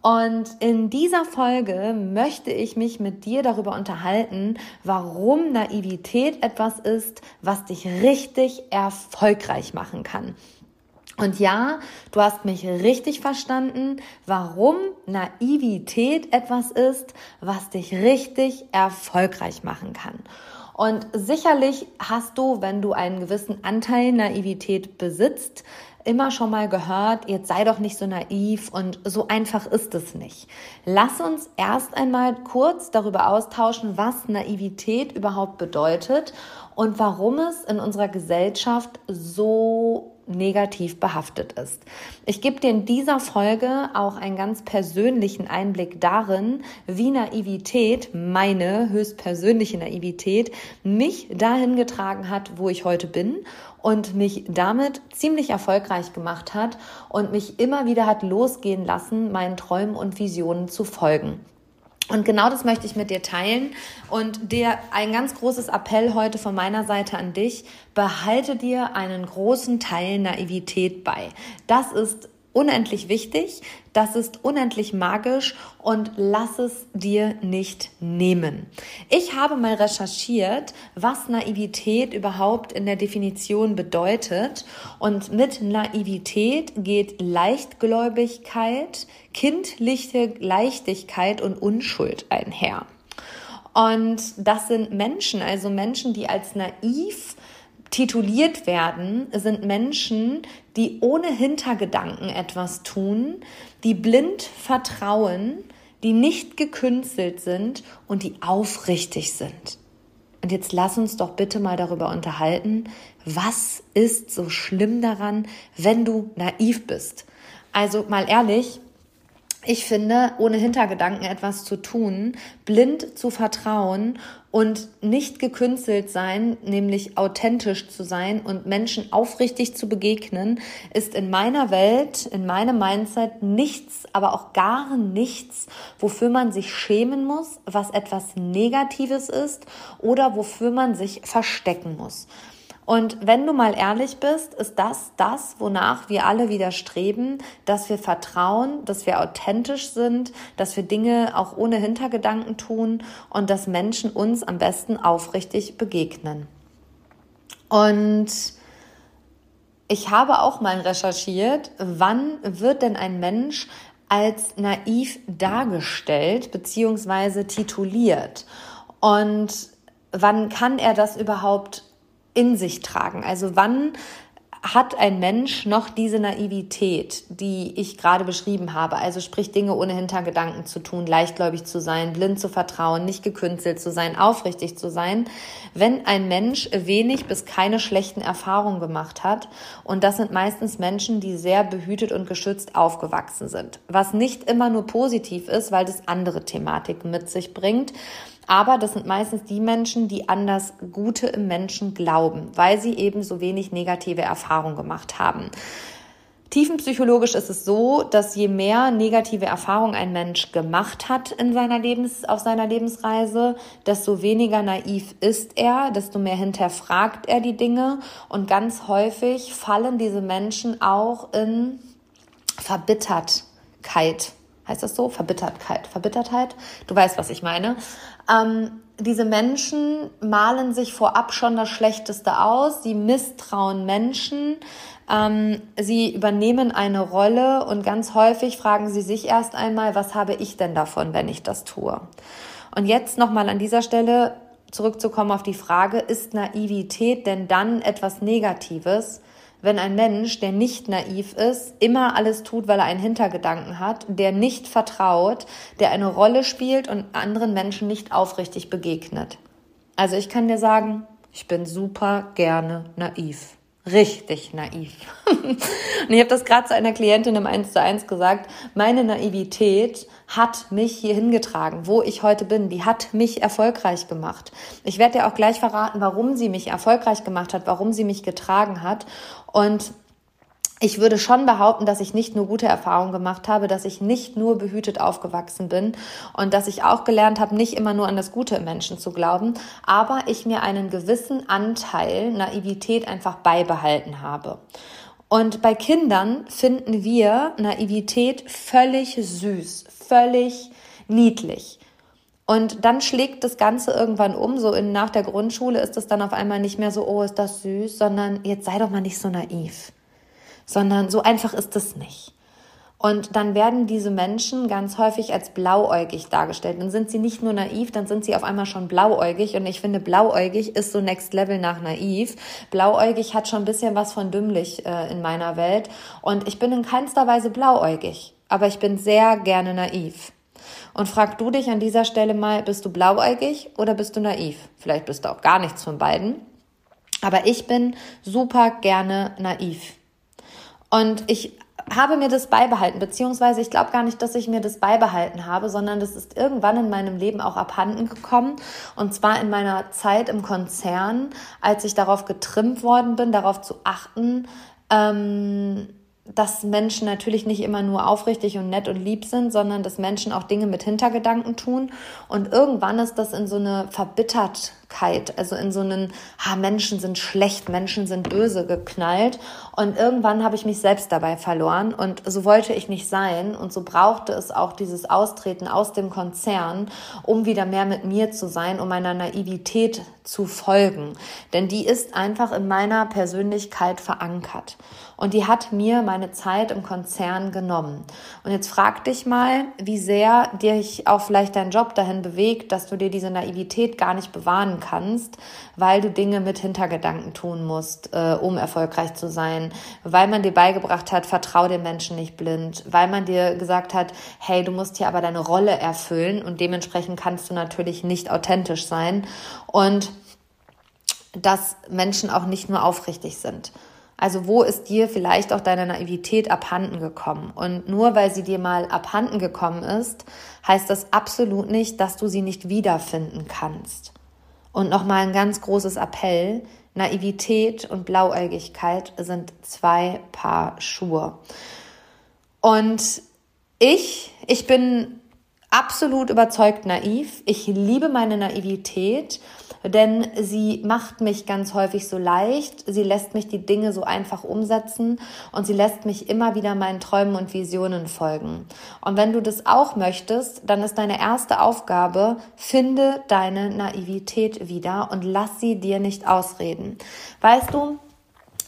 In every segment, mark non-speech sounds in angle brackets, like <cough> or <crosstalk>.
Und in dieser Folge möchte ich mich mit dir darüber unterhalten, warum Naivität etwas ist, was dich richtig erfolgreich machen kann. Und ja, du hast mich richtig verstanden, warum Naivität etwas ist, was dich richtig erfolgreich machen kann. Und sicherlich hast du, wenn du einen gewissen Anteil Naivität besitzt, immer schon mal gehört, jetzt sei doch nicht so naiv und so einfach ist es nicht. Lass uns erst einmal kurz darüber austauschen, was Naivität überhaupt bedeutet und warum es in unserer Gesellschaft so negativ behaftet ist. Ich gebe dir in dieser Folge auch einen ganz persönlichen Einblick darin, wie Naivität, meine höchstpersönliche Naivität, mich dahin getragen hat, wo ich heute bin und mich damit ziemlich erfolgreich gemacht hat und mich immer wieder hat losgehen lassen, meinen Träumen und Visionen zu folgen. Und genau das möchte ich mit dir teilen. Und dir ein ganz großes Appell heute von meiner Seite an dich. Behalte dir einen großen Teil Naivität bei. Das ist unendlich wichtig, das ist unendlich magisch und lass es dir nicht nehmen. Ich habe mal recherchiert, was Naivität überhaupt in der Definition bedeutet und mit Naivität geht Leichtgläubigkeit, kindliche Leichtigkeit und Unschuld einher. Und das sind Menschen, also Menschen, die als naiv tituliert werden, sind Menschen, die ohne Hintergedanken etwas tun, die blind vertrauen, die nicht gekünstelt sind und die aufrichtig sind. Und jetzt lass uns doch bitte mal darüber unterhalten, was ist so schlimm daran, wenn du naiv bist? Also mal ehrlich, ich finde, ohne Hintergedanken etwas zu tun, blind zu vertrauen und nicht gekünstelt sein, nämlich authentisch zu sein und Menschen aufrichtig zu begegnen, ist in meiner Welt, in meinem Mindset nichts, aber auch gar nichts, wofür man sich schämen muss, was etwas Negatives ist oder wofür man sich verstecken muss. Und wenn du mal ehrlich bist, ist das das, wonach wir alle wieder streben, dass wir vertrauen, dass wir authentisch sind, dass wir Dinge auch ohne Hintergedanken tun und dass Menschen uns am besten aufrichtig begegnen. Und ich habe auch mal recherchiert, wann wird denn ein Mensch als naiv dargestellt bzw. tituliert? Und wann kann er das überhaupt in sich tragen. Also wann hat ein Mensch noch diese Naivität, die ich gerade beschrieben habe? Also sprich Dinge ohne Hintergedanken zu tun, leichtgläubig zu sein, blind zu vertrauen, nicht gekünstelt zu sein, aufrichtig zu sein, wenn ein Mensch wenig bis keine schlechten Erfahrungen gemacht hat. Und das sind meistens Menschen, die sehr behütet und geschützt aufgewachsen sind. Was nicht immer nur positiv ist, weil das andere Thematiken mit sich bringt. Aber das sind meistens die Menschen, die an das Gute im Menschen glauben, weil sie eben so wenig negative Erfahrungen gemacht haben. Tiefenpsychologisch ist es so, dass je mehr negative Erfahrungen ein Mensch gemacht hat in seiner Lebens, auf seiner Lebensreise, desto weniger naiv ist er, desto mehr hinterfragt er die Dinge und ganz häufig fallen diese Menschen auch in Verbittertkeit. Heißt das so? Verbittertheit. Verbittertheit? Du weißt, was ich meine. Ähm, diese Menschen malen sich vorab schon das Schlechteste aus. Sie misstrauen Menschen. Ähm, sie übernehmen eine Rolle und ganz häufig fragen sie sich erst einmal, was habe ich denn davon, wenn ich das tue? Und jetzt nochmal an dieser Stelle zurückzukommen auf die Frage, ist Naivität denn dann etwas Negatives? Wenn ein Mensch, der nicht naiv ist, immer alles tut, weil er einen Hintergedanken hat, der nicht vertraut, der eine Rolle spielt und anderen Menschen nicht aufrichtig begegnet. Also ich kann dir sagen, ich bin super gerne naiv. Richtig naiv. <laughs> und ich habe das gerade zu einer Klientin im 1 zu 1 gesagt, meine Naivität hat mich hier hingetragen, wo ich heute bin. Die hat mich erfolgreich gemacht. Ich werde dir auch gleich verraten, warum sie mich erfolgreich gemacht hat, warum sie mich getragen hat. Und ich würde schon behaupten, dass ich nicht nur gute Erfahrungen gemacht habe, dass ich nicht nur behütet aufgewachsen bin und dass ich auch gelernt habe, nicht immer nur an das Gute im Menschen zu glauben, aber ich mir einen gewissen Anteil Naivität einfach beibehalten habe. Und bei Kindern finden wir Naivität völlig süß, völlig niedlich. Und dann schlägt das Ganze irgendwann um, so in, nach der Grundschule ist es dann auf einmal nicht mehr so, oh, ist das süß, sondern jetzt sei doch mal nicht so naiv sondern so einfach ist es nicht. Und dann werden diese Menschen ganz häufig als blauäugig dargestellt. Dann sind sie nicht nur naiv, dann sind sie auf einmal schon blauäugig. Und ich finde, blauäugig ist so Next Level nach naiv. Blauäugig hat schon ein bisschen was von dümmlich äh, in meiner Welt. Und ich bin in keinster Weise blauäugig, aber ich bin sehr gerne naiv. Und frag du dich an dieser Stelle mal, bist du blauäugig oder bist du naiv? Vielleicht bist du auch gar nichts von beiden. Aber ich bin super gerne naiv. Und ich habe mir das beibehalten, beziehungsweise ich glaube gar nicht, dass ich mir das beibehalten habe, sondern das ist irgendwann in meinem Leben auch abhanden gekommen. Und zwar in meiner Zeit im Konzern, als ich darauf getrimmt worden bin, darauf zu achten, ähm, dass Menschen natürlich nicht immer nur aufrichtig und nett und lieb sind, sondern dass Menschen auch Dinge mit Hintergedanken tun. Und irgendwann ist das in so eine Verbittertheit, also in so einen, ha, Menschen sind schlecht, Menschen sind böse geknallt. Und irgendwann habe ich mich selbst dabei verloren und so wollte ich nicht sein. Und so brauchte es auch dieses Austreten aus dem Konzern, um wieder mehr mit mir zu sein, um meiner Naivität zu folgen. Denn die ist einfach in meiner Persönlichkeit verankert. Und die hat mir meine Zeit im Konzern genommen. Und jetzt frag dich mal, wie sehr dich auch vielleicht dein Job dahin bewegt, dass du dir diese Naivität gar nicht bewahren kannst, weil du Dinge mit Hintergedanken tun musst, äh, um erfolgreich zu sein, weil man dir beigebracht hat, vertrau den Menschen nicht blind, weil man dir gesagt hat, hey, du musst hier aber deine Rolle erfüllen und dementsprechend kannst du natürlich nicht authentisch sein und dass Menschen auch nicht nur aufrichtig sind. Also wo ist dir vielleicht auch deine Naivität abhanden gekommen? Und nur weil sie dir mal abhanden gekommen ist, heißt das absolut nicht, dass du sie nicht wiederfinden kannst. Und nochmal ein ganz großes Appell. Naivität und Blauäugigkeit sind zwei Paar Schuhe. Und ich, ich bin absolut überzeugt naiv. Ich liebe meine Naivität denn sie macht mich ganz häufig so leicht, sie lässt mich die Dinge so einfach umsetzen und sie lässt mich immer wieder meinen Träumen und Visionen folgen. Und wenn du das auch möchtest, dann ist deine erste Aufgabe, finde deine Naivität wieder und lass sie dir nicht ausreden. Weißt du,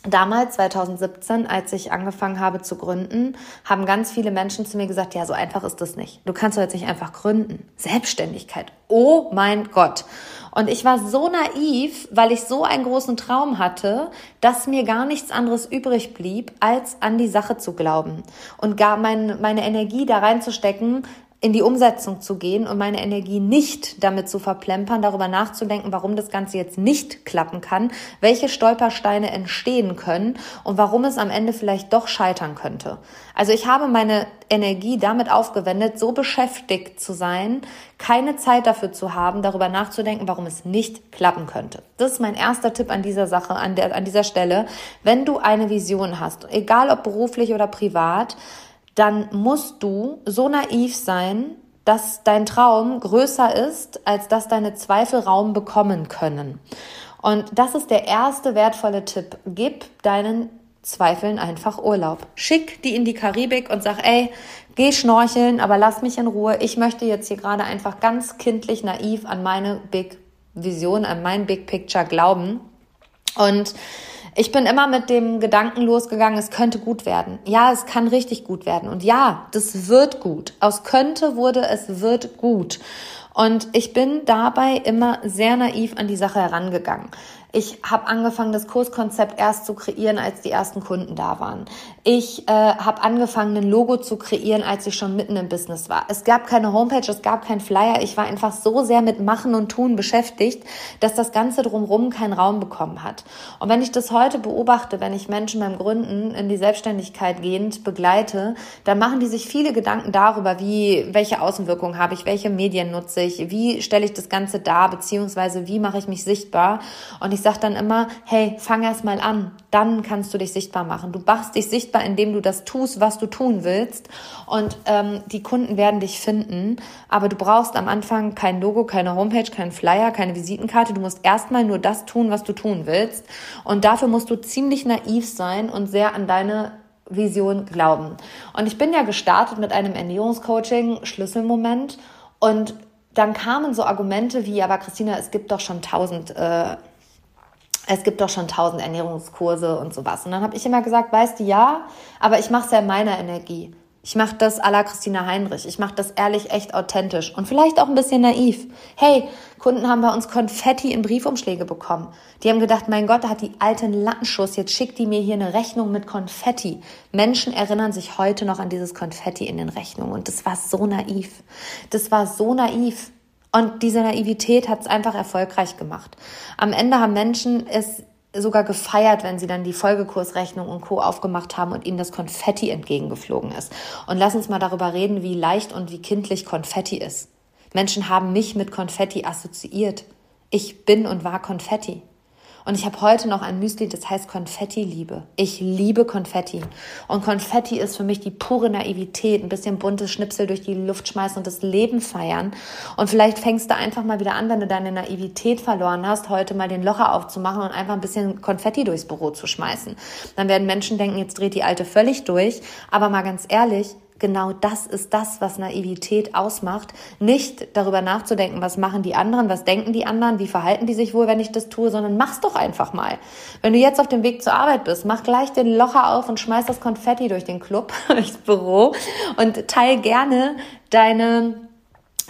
Damals, 2017, als ich angefangen habe zu gründen, haben ganz viele Menschen zu mir gesagt, ja, so einfach ist das nicht. Du kannst doch jetzt nicht einfach gründen. Selbstständigkeit. Oh mein Gott. Und ich war so naiv, weil ich so einen großen Traum hatte, dass mir gar nichts anderes übrig blieb, als an die Sache zu glauben und gar mein, meine Energie da reinzustecken, in die Umsetzung zu gehen und meine Energie nicht damit zu verplempern, darüber nachzudenken, warum das Ganze jetzt nicht klappen kann, welche Stolpersteine entstehen können und warum es am Ende vielleicht doch scheitern könnte. Also ich habe meine Energie damit aufgewendet, so beschäftigt zu sein, keine Zeit dafür zu haben, darüber nachzudenken, warum es nicht klappen könnte. Das ist mein erster Tipp an dieser Sache, an, der, an dieser Stelle. Wenn du eine Vision hast, egal ob beruflich oder privat, dann musst du so naiv sein, dass dein Traum größer ist, als dass deine Zweifel Raum bekommen können. Und das ist der erste wertvolle Tipp. Gib deinen Zweifeln einfach Urlaub. Schick die in die Karibik und sag, ey, geh schnorcheln, aber lass mich in Ruhe. Ich möchte jetzt hier gerade einfach ganz kindlich naiv an meine Big Vision, an mein Big Picture glauben. Und ich bin immer mit dem Gedanken losgegangen, es könnte gut werden. Ja, es kann richtig gut werden. Und ja, das wird gut. Aus könnte wurde es wird gut. Und ich bin dabei immer sehr naiv an die Sache herangegangen. Ich habe angefangen, das Kurskonzept erst zu kreieren, als die ersten Kunden da waren. Ich äh, habe angefangen, ein Logo zu kreieren, als ich schon mitten im Business war. Es gab keine Homepage, es gab keinen Flyer. Ich war einfach so sehr mit Machen und Tun beschäftigt, dass das Ganze drumherum keinen Raum bekommen hat. Und wenn ich das heute beobachte, wenn ich Menschen beim Gründen in die Selbstständigkeit gehend begleite, dann machen die sich viele Gedanken darüber, wie, welche Außenwirkungen habe ich, welche Medien nutze ich, wie stelle ich das Ganze dar, beziehungsweise wie mache ich mich sichtbar. Und ich ich sage dann immer, hey, fang erst mal an, dann kannst du dich sichtbar machen. Du machst dich sichtbar, indem du das tust, was du tun willst. Und ähm, die Kunden werden dich finden. Aber du brauchst am Anfang kein Logo, keine Homepage, keinen Flyer, keine Visitenkarte. Du musst erstmal nur das tun, was du tun willst. Und dafür musst du ziemlich naiv sein und sehr an deine Vision glauben. Und ich bin ja gestartet mit einem Ernährungscoaching, Schlüsselmoment. Und dann kamen so Argumente wie, aber Christina, es gibt doch schon tausend äh, es gibt doch schon tausend Ernährungskurse und sowas. Und dann habe ich immer gesagt, weißt du, ja, aber ich mache es ja in meiner Energie. Ich mache das à la Christina Heinrich. Ich mache das ehrlich, echt authentisch und vielleicht auch ein bisschen naiv. Hey, Kunden haben bei uns Konfetti in Briefumschläge bekommen. Die haben gedacht, mein Gott, da hat die alte einen Lattenschuss, jetzt schickt die mir hier eine Rechnung mit Konfetti. Menschen erinnern sich heute noch an dieses Konfetti in den Rechnungen und das war so naiv. Das war so naiv. Und diese Naivität hat es einfach erfolgreich gemacht. Am Ende haben Menschen es sogar gefeiert, wenn sie dann die Folgekursrechnung und Co. aufgemacht haben und ihnen das Konfetti entgegengeflogen ist. Und lass uns mal darüber reden, wie leicht und wie kindlich Konfetti ist. Menschen haben mich mit Konfetti assoziiert. Ich bin und war Konfetti. Und ich habe heute noch ein Müsli, das heißt Konfetti-Liebe. Ich liebe Konfetti. Und Konfetti ist für mich die pure Naivität, ein bisschen buntes Schnipsel durch die Luft schmeißen und das Leben feiern. Und vielleicht fängst du einfach mal wieder an, wenn du deine Naivität verloren hast, heute mal den Locher aufzumachen und einfach ein bisschen Konfetti durchs Büro zu schmeißen. Dann werden Menschen denken, jetzt dreht die Alte völlig durch. Aber mal ganz ehrlich, genau das ist das, was Naivität ausmacht. Nicht darüber nachzudenken, was machen die anderen, was denken die anderen, wie verhalten die sich wohl, wenn ich das tue, sondern mach's doch einfach mal. Wenn du jetzt auf dem Weg zur Arbeit bist, mach gleich den Locher auf und schmeiß das Konfetti durch den Club, <laughs> durchs Büro und teil gerne deine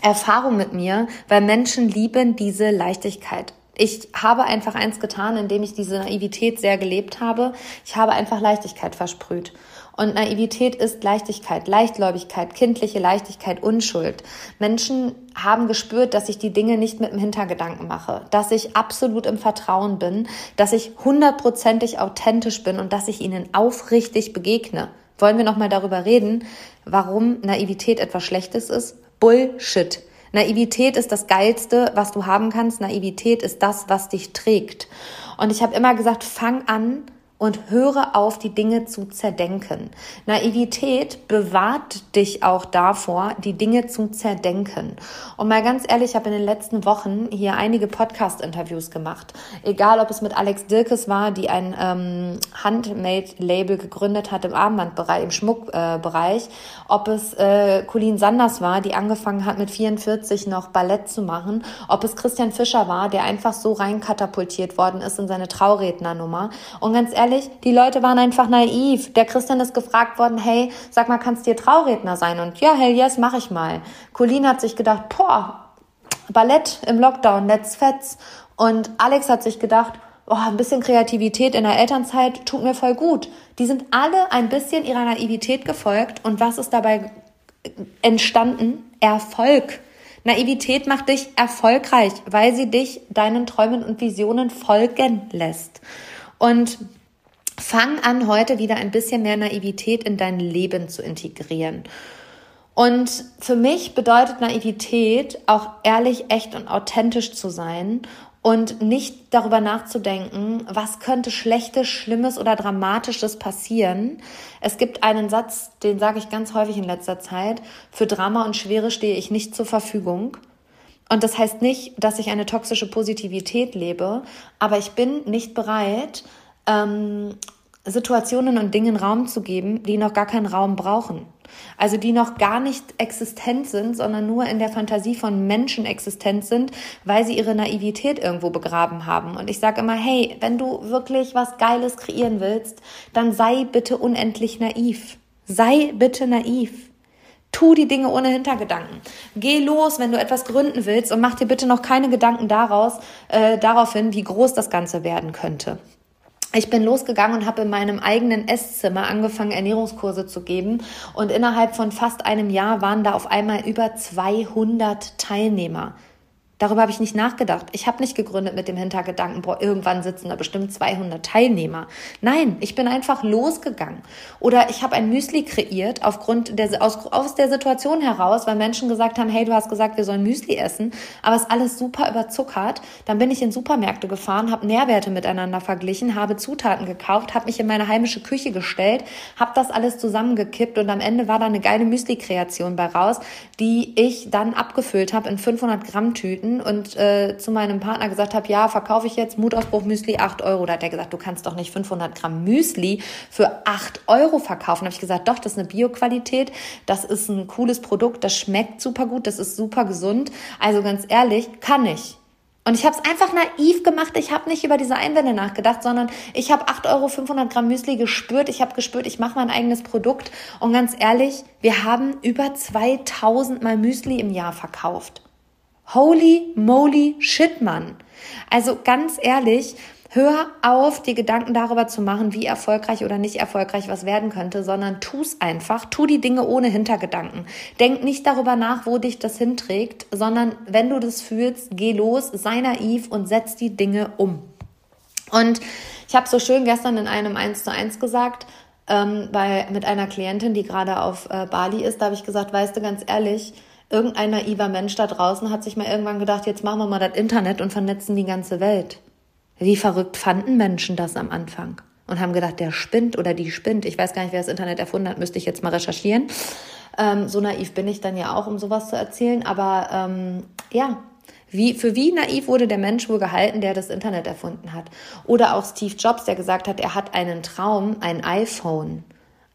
Erfahrung mit mir, weil Menschen lieben diese Leichtigkeit. Ich habe einfach eins getan, indem ich diese Naivität sehr gelebt habe. Ich habe einfach Leichtigkeit versprüht. Und Naivität ist Leichtigkeit, Leichtgläubigkeit, kindliche Leichtigkeit, Unschuld. Menschen haben gespürt, dass ich die Dinge nicht mit dem Hintergedanken mache, dass ich absolut im Vertrauen bin, dass ich hundertprozentig authentisch bin und dass ich ihnen aufrichtig begegne. Wollen wir nochmal darüber reden, warum Naivität etwas Schlechtes ist? Bullshit. Naivität ist das Geilste, was du haben kannst. Naivität ist das, was dich trägt. Und ich habe immer gesagt, fang an, und höre auf, die Dinge zu zerdenken. Naivität bewahrt dich auch davor, die Dinge zu zerdenken. Und mal ganz ehrlich, ich habe in den letzten Wochen hier einige Podcast-Interviews gemacht. Egal, ob es mit Alex Dirkes war, die ein ähm, Handmade-Label gegründet hat im Armbandbereich, im Schmuckbereich, äh, ob es äh, Colleen Sanders war, die angefangen hat mit 44 noch Ballett zu machen, ob es Christian Fischer war, der einfach so reinkatapultiert worden ist in seine Traurednernummer. Und ganz ehrlich, ehrlich, die Leute waren einfach naiv. Der Christian ist gefragt worden, hey, sag mal, kannst du dir Trauredner sein? Und ja, hell yes, mach ich mal. Colleen hat sich gedacht, boah, Ballett im Lockdown, let's fetz. Und Alex hat sich gedacht, oh, ein bisschen Kreativität in der Elternzeit tut mir voll gut. Die sind alle ein bisschen ihrer Naivität gefolgt. Und was ist dabei entstanden? Erfolg. Naivität macht dich erfolgreich, weil sie dich deinen Träumen und Visionen folgen lässt. Und Fang an, heute wieder ein bisschen mehr Naivität in dein Leben zu integrieren. Und für mich bedeutet Naivität auch ehrlich, echt und authentisch zu sein und nicht darüber nachzudenken, was könnte Schlechtes, Schlimmes oder Dramatisches passieren. Es gibt einen Satz, den sage ich ganz häufig in letzter Zeit, für Drama und Schwere stehe ich nicht zur Verfügung. Und das heißt nicht, dass ich eine toxische Positivität lebe, aber ich bin nicht bereit, ähm, Situationen und Dingen Raum zu geben, die noch gar keinen Raum brauchen. Also die noch gar nicht existent sind, sondern nur in der Fantasie von Menschen existent sind, weil sie ihre Naivität irgendwo begraben haben. Und ich sage immer, hey, wenn du wirklich was Geiles kreieren willst, dann sei bitte unendlich naiv. Sei bitte naiv. Tu die Dinge ohne Hintergedanken. Geh los, wenn du etwas gründen willst und mach dir bitte noch keine Gedanken daraus, äh, darauf hin, wie groß das Ganze werden könnte. Ich bin losgegangen und habe in meinem eigenen Esszimmer angefangen, Ernährungskurse zu geben. Und innerhalb von fast einem Jahr waren da auf einmal über 200 Teilnehmer. Darüber habe ich nicht nachgedacht. Ich habe nicht gegründet mit dem Hintergedanken, boah, irgendwann sitzen da bestimmt 200 Teilnehmer. Nein, ich bin einfach losgegangen. Oder ich habe ein Müsli kreiert aufgrund der, aus, aus der Situation heraus, weil Menschen gesagt haben, hey, du hast gesagt, wir sollen Müsli essen, aber es ist alles super überzuckert. Dann bin ich in Supermärkte gefahren, habe Nährwerte miteinander verglichen, habe Zutaten gekauft, habe mich in meine heimische Küche gestellt, habe das alles zusammengekippt und am Ende war da eine geile Müsli-Kreation bei raus, die ich dann abgefüllt habe in 500 Gramm Tüten angetreten und äh, zu meinem Partner gesagt habe, ja, verkaufe ich jetzt Mutausbruch Müsli 8 Euro. Da hat er gesagt, du kannst doch nicht 500 Gramm Müsli für 8 Euro verkaufen. Da habe ich gesagt, doch, das ist eine Bioqualität, das ist ein cooles Produkt, das schmeckt super gut, das ist super gesund. Also ganz ehrlich, kann ich. Und ich habe es einfach naiv gemacht. Ich habe nicht über diese Einwände nachgedacht, sondern ich habe 8 Euro 500 Gramm Müsli gespürt. Ich habe gespürt, ich mache mein eigenes Produkt. Und ganz ehrlich, wir haben über 2000 Mal Müsli im Jahr verkauft. Holy moly shit, Mann. Also ganz ehrlich, hör auf, dir Gedanken darüber zu machen, wie erfolgreich oder nicht erfolgreich was werden könnte, sondern tu's einfach. Tu die Dinge ohne Hintergedanken. Denk nicht darüber nach, wo dich das hinträgt, sondern wenn du das fühlst, geh los, sei naiv und setz die Dinge um. Und ich habe so schön gestern in einem 1 zu 1 gesagt, ähm, bei, mit einer Klientin, die gerade auf äh, Bali ist, da habe ich gesagt, weißt du ganz ehrlich, Irgendein naiver Mensch da draußen hat sich mal irgendwann gedacht, jetzt machen wir mal das Internet und vernetzen die ganze Welt. Wie verrückt fanden Menschen das am Anfang? Und haben gedacht, der spinnt oder die spinnt. Ich weiß gar nicht, wer das Internet erfunden hat, müsste ich jetzt mal recherchieren. Ähm, so naiv bin ich dann ja auch, um sowas zu erzählen. Aber ähm, ja, wie, für wie naiv wurde der Mensch wohl gehalten, der das Internet erfunden hat? Oder auch Steve Jobs, der gesagt hat, er hat einen Traum, ein iPhone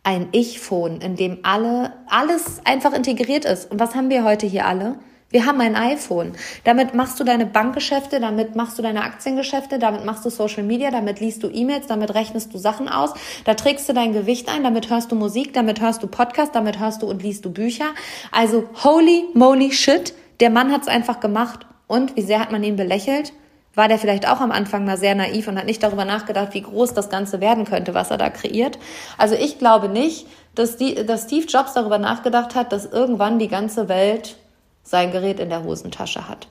ein Ich-Phone, in dem alle, alles einfach integriert ist. Und was haben wir heute hier alle? Wir haben ein iPhone. Damit machst du deine Bankgeschäfte, damit machst du deine Aktiengeschäfte, damit machst du Social Media, damit liest du E-Mails, damit rechnest du Sachen aus, da trägst du dein Gewicht ein, damit hörst du Musik, damit hörst du Podcast, damit hörst du und liest du Bücher. Also holy moly shit, der Mann hat's einfach gemacht. Und wie sehr hat man ihn belächelt? War der vielleicht auch am Anfang mal sehr naiv und hat nicht darüber nachgedacht, wie groß das Ganze werden könnte, was er da kreiert. Also ich glaube nicht, dass, die, dass Steve Jobs darüber nachgedacht hat, dass irgendwann die ganze Welt sein Gerät in der Hosentasche hat.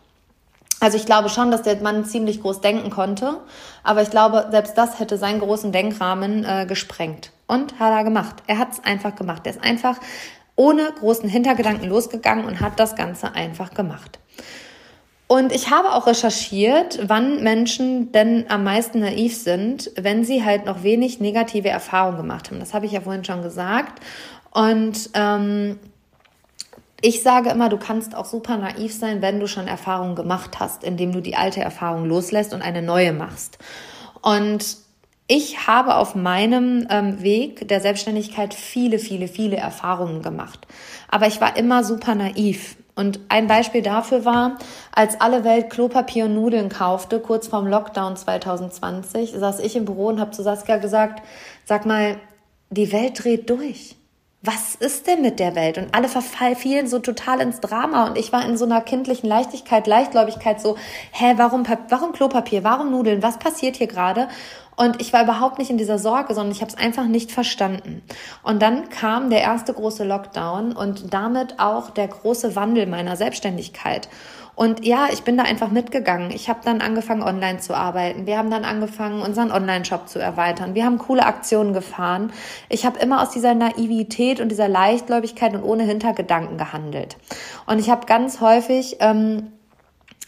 Also ich glaube schon, dass der Mann ziemlich groß denken konnte, aber ich glaube, selbst das hätte seinen großen Denkrahmen äh, gesprengt. Und hat er gemacht. Er hat es einfach gemacht. Er ist einfach ohne großen Hintergedanken losgegangen und hat das Ganze einfach gemacht. Und ich habe auch recherchiert, wann Menschen denn am meisten naiv sind, wenn sie halt noch wenig negative Erfahrungen gemacht haben. Das habe ich ja vorhin schon gesagt. Und ähm, ich sage immer, du kannst auch super naiv sein, wenn du schon Erfahrungen gemacht hast, indem du die alte Erfahrung loslässt und eine neue machst. Und ich habe auf meinem ähm, Weg der Selbstständigkeit viele, viele, viele Erfahrungen gemacht. Aber ich war immer super naiv. Und ein Beispiel dafür war, als alle Welt Klopapier und Nudeln kaufte, kurz vorm Lockdown 2020, saß ich im Büro und habe zu Saskia gesagt, sag mal, die Welt dreht durch. Was ist denn mit der Welt? Und alle verfielen so total ins Drama und ich war in so einer kindlichen Leichtigkeit, Leichtgläubigkeit so, hä, warum, warum Klopapier, warum Nudeln, was passiert hier gerade? Und ich war überhaupt nicht in dieser Sorge, sondern ich habe es einfach nicht verstanden. Und dann kam der erste große Lockdown und damit auch der große Wandel meiner Selbstständigkeit. Und ja, ich bin da einfach mitgegangen. Ich habe dann angefangen, online zu arbeiten. Wir haben dann angefangen, unseren Online-Shop zu erweitern. Wir haben coole Aktionen gefahren. Ich habe immer aus dieser Naivität und dieser Leichtgläubigkeit und ohne Hintergedanken gehandelt. Und ich habe ganz häufig ähm,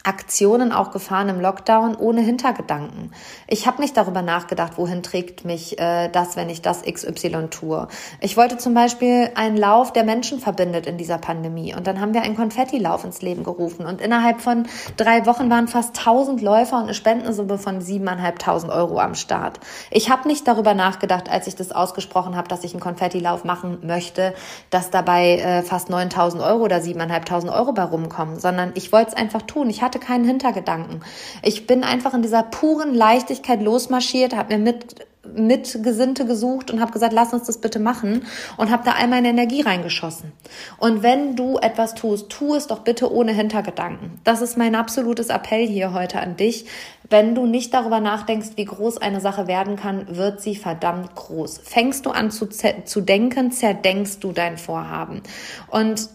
Aktionen auch gefahren im Lockdown ohne Hintergedanken. Ich habe nicht darüber nachgedacht, wohin trägt mich äh, das, wenn ich das XY tue. Ich wollte zum Beispiel einen Lauf, der Menschen verbindet in dieser Pandemie. Und dann haben wir einen Konfettilauf ins Leben gerufen. Und innerhalb von drei Wochen waren fast 1000 Läufer und eine Spendensumme von 7.500 Euro am Start. Ich habe nicht darüber nachgedacht, als ich das ausgesprochen habe, dass ich einen Konfettilauf machen möchte, dass dabei äh, fast 9.000 Euro oder 7.500 Euro bei rumkommen, sondern ich wollte es einfach tun. Ich hatte hatte keinen Hintergedanken. Ich bin einfach in dieser puren Leichtigkeit losmarschiert, habe mir mit Mitgesinnte gesucht und habe gesagt, lass uns das bitte machen und habe da all meine Energie reingeschossen. Und wenn du etwas tust, tu es doch bitte ohne Hintergedanken. Das ist mein absolutes Appell hier heute an dich. Wenn du nicht darüber nachdenkst, wie groß eine Sache werden kann, wird sie verdammt groß. Fängst du an zu, zu denken, zerdenkst du dein Vorhaben. Und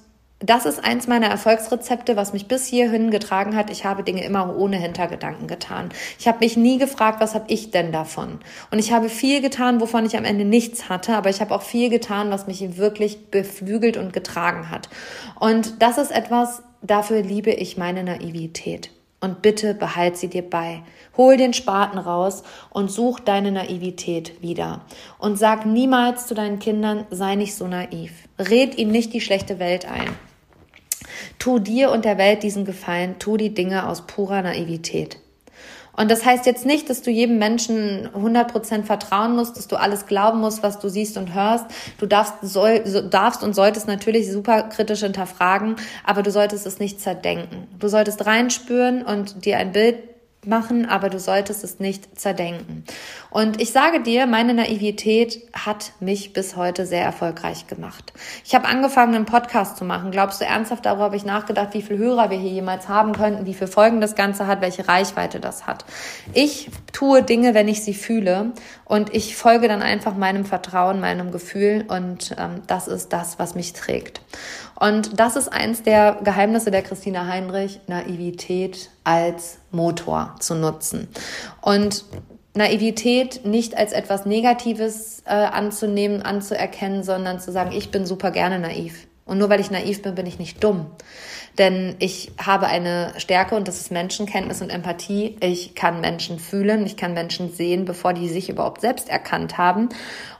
das ist eins meiner Erfolgsrezepte, was mich bis hierhin getragen hat. Ich habe Dinge immer ohne Hintergedanken getan. Ich habe mich nie gefragt, was habe ich denn davon? Und ich habe viel getan, wovon ich am Ende nichts hatte, aber ich habe auch viel getan, was mich wirklich beflügelt und getragen hat. Und das ist etwas, dafür liebe ich meine Naivität. Und bitte behalt sie dir bei. Hol den Spaten raus und such deine Naivität wieder. Und sag niemals zu deinen Kindern, sei nicht so naiv. Red ihnen nicht die schlechte Welt ein. Tu dir und der Welt diesen Gefallen, tu die Dinge aus purer Naivität. Und das heißt jetzt nicht, dass du jedem Menschen 100% vertrauen musst, dass du alles glauben musst, was du siehst und hörst. Du darfst, soll, darfst und solltest natürlich super kritisch hinterfragen, aber du solltest es nicht zerdenken. Du solltest reinspüren und dir ein Bild machen, aber du solltest es nicht zerdenken. Und ich sage dir, meine Naivität hat mich bis heute sehr erfolgreich gemacht. Ich habe angefangen, einen Podcast zu machen. Glaubst du ernsthaft, darüber habe ich nachgedacht, wie viel Hörer wir hier jemals haben könnten, wie viel Folgen das Ganze hat, welche Reichweite das hat. Ich tue Dinge, wenn ich sie fühle und ich folge dann einfach meinem Vertrauen, meinem Gefühl und ähm, das ist das, was mich trägt. Und das ist eins der Geheimnisse der Christina Heinrich, Naivität als Motor zu nutzen. Und Naivität nicht als etwas Negatives äh, anzunehmen, anzuerkennen, sondern zu sagen, ich bin super gerne naiv. Und nur weil ich naiv bin, bin ich nicht dumm. Denn ich habe eine Stärke und das ist Menschenkenntnis und Empathie. Ich kann Menschen fühlen, ich kann Menschen sehen, bevor die sich überhaupt selbst erkannt haben.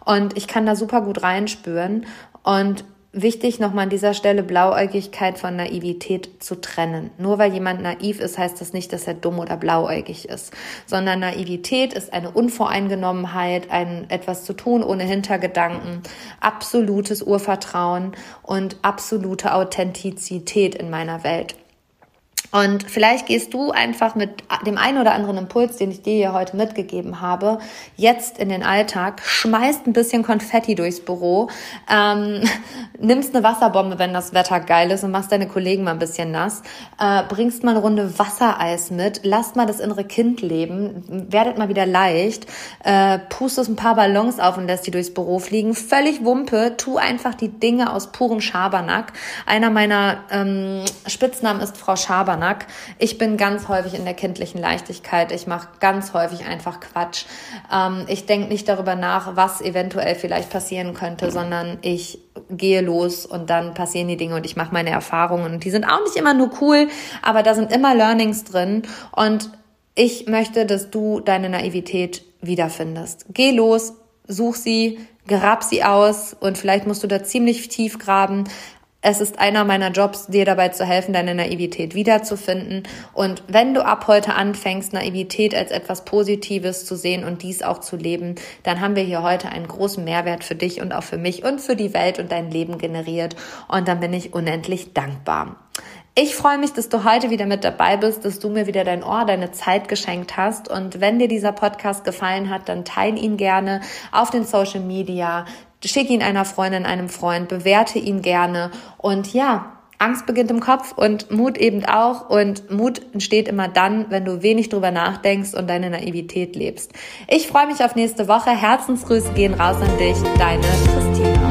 Und ich kann da super gut reinspüren. Und Wichtig nochmal an dieser Stelle Blauäugigkeit von Naivität zu trennen. Nur weil jemand naiv ist, heißt das nicht, dass er dumm oder blauäugig ist, sondern Naivität ist eine Unvoreingenommenheit, ein etwas zu tun ohne Hintergedanken, absolutes Urvertrauen und absolute Authentizität in meiner Welt. Und vielleicht gehst du einfach mit dem einen oder anderen Impuls, den ich dir hier heute mitgegeben habe, jetzt in den Alltag, schmeißt ein bisschen Konfetti durchs Büro, ähm, <laughs> nimmst eine Wasserbombe, wenn das Wetter geil ist und machst deine Kollegen mal ein bisschen nass, äh, bringst mal eine Runde Wassereis mit, lasst mal das innere Kind leben, werdet mal wieder leicht, äh, pustest ein paar Ballons auf und lässt die durchs Büro fliegen. Völlig Wumpe, tu einfach die Dinge aus purem Schabernack. Einer meiner ähm, Spitznamen ist Frau Schabernack. Schabernack. Ich bin ganz häufig in der kindlichen Leichtigkeit. Ich mache ganz häufig einfach Quatsch. Ähm, ich denke nicht darüber nach, was eventuell vielleicht passieren könnte, sondern ich gehe los und dann passieren die Dinge und ich mache meine Erfahrungen. Und die sind auch nicht immer nur cool, aber da sind immer Learnings drin. Und ich möchte, dass du deine Naivität wiederfindest. Geh los, such sie, grab sie aus und vielleicht musst du da ziemlich tief graben, es ist einer meiner Jobs, dir dabei zu helfen, deine Naivität wiederzufinden. Und wenn du ab heute anfängst, Naivität als etwas Positives zu sehen und dies auch zu leben, dann haben wir hier heute einen großen Mehrwert für dich und auch für mich und für die Welt und dein Leben generiert. Und dann bin ich unendlich dankbar. Ich freue mich, dass du heute wieder mit dabei bist, dass du mir wieder dein Ohr, deine Zeit geschenkt hast. Und wenn dir dieser Podcast gefallen hat, dann teile ihn gerne auf den Social Media, schick ihn einer Freundin, einem Freund, bewerte ihn gerne und ja, Angst beginnt im Kopf und Mut eben auch. Und Mut entsteht immer dann, wenn du wenig drüber nachdenkst und deine Naivität lebst. Ich freue mich auf nächste Woche. Herzensgrüße gehen raus an dich, deine Christine.